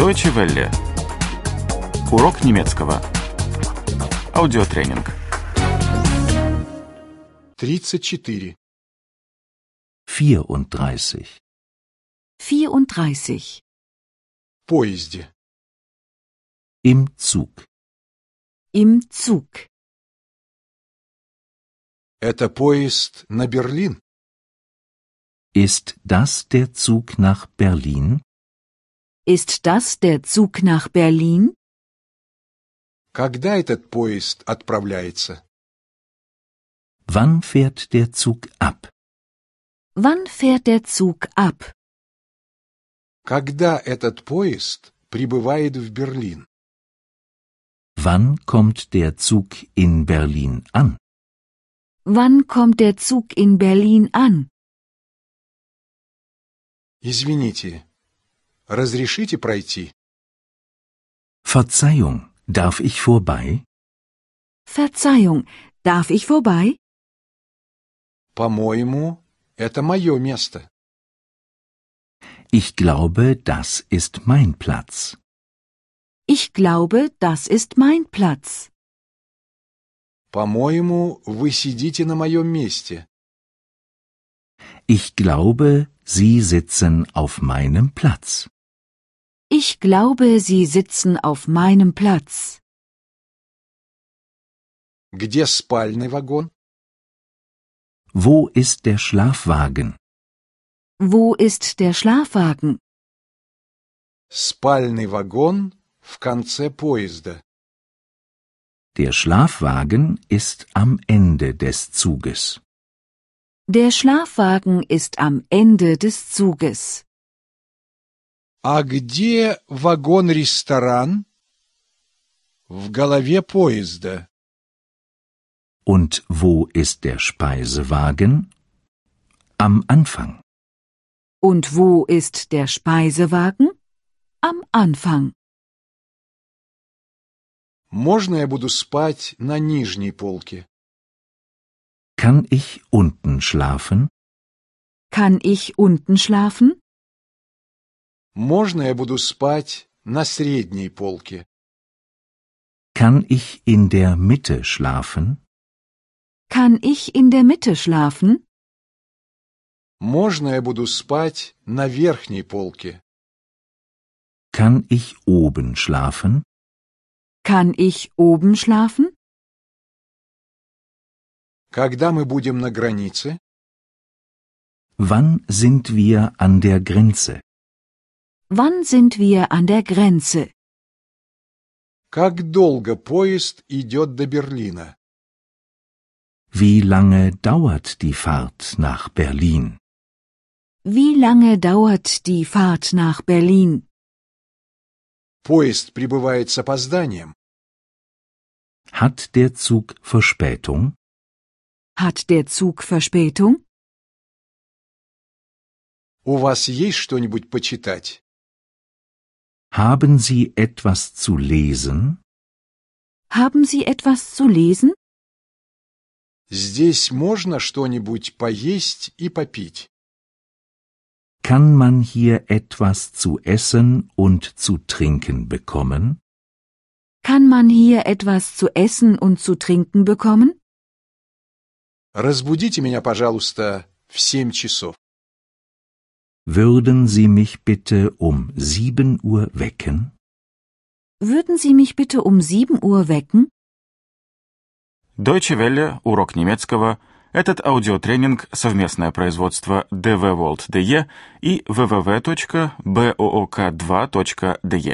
Deutsche Welle. Урок немецкого. Аудиотренинг. 34. 34. 34. В поезде. Im Zug. Im Zug. Это поезд на Берлин? Ist das der Zug nach Berlin? Ist das der Zug nach Berlin? Когда этот поезд отправляется? Wann fährt der Zug ab? Wann fährt der Zug ab? Когда этот поезд прибывает в Берлин? Wann kommt der Zug in Berlin an? Wann kommt der Zug in Berlin an? Извините, разрешите пройти? Verzeihung, darf ich vorbei? Verzeihung, darf ich vorbei? По-моему, это мое место. Ich glaube, das ist mein Platz. Ich glaube, das ist mein Platz. По-моему, вы сидите на моем месте. Ich glaube, Sie sitzen auf meinem Platz. Ich glaube, Sie sitzen auf meinem Platz. Где спальный вагон? Wo ist der Schlafwagen? Wo ist der Schlafwagen? Спальный вагон в конце поезда. Der Schlafwagen ist am Ende des Zuges. Der Schlafwagen ist am Ende des Zuges. А где вагон-ресторан? В голове поезда. Und wo ist der Speisewagen? Am Anfang. Und wo ist der Speisewagen? Am Anfang. Можно я буду спать на нижней полке? Kann ich unten schlafen? Kann ich unten schlafen? Можно я буду спать на средней полке? Kann ich in der Mitte schlafen? Kann ich in der Mitte schlafen? Можно я буду спать на верхней полке? Kann ich oben schlafen? Kann ich oben schlafen? Когда мы будем на границе? Wann sind wir an der Grenze? Wann sind wir an der Grenze? Как долго поезд идет до Берлина? Wie lange dauert die Fahrt nach Berlin? Wie lange dauert die Fahrt nach Berlin? Поезд прибывает с опозданием. Hat der Zug Verspätung? Hat der Zug Verspätung? У вас есть что-нибудь почитать? Haben Sie etwas zu lesen? Haben Sie etwas zu lesen? Здесь можно что-нибудь поесть и попить. Kann man hier etwas zu essen und zu trinken bekommen? Kann man hier etwas zu essen und zu trinken bekommen? Разбудите меня, пожалуйста, в семь часов. Würden Sie mich bitte um sieben Uhr wecken? Würden Sie mich bitte um 7 Uhr wecken? Deutsche Welle. Урок немецкого. Этот аудиотренинг – совместное производство DW World DE и www.book2.de.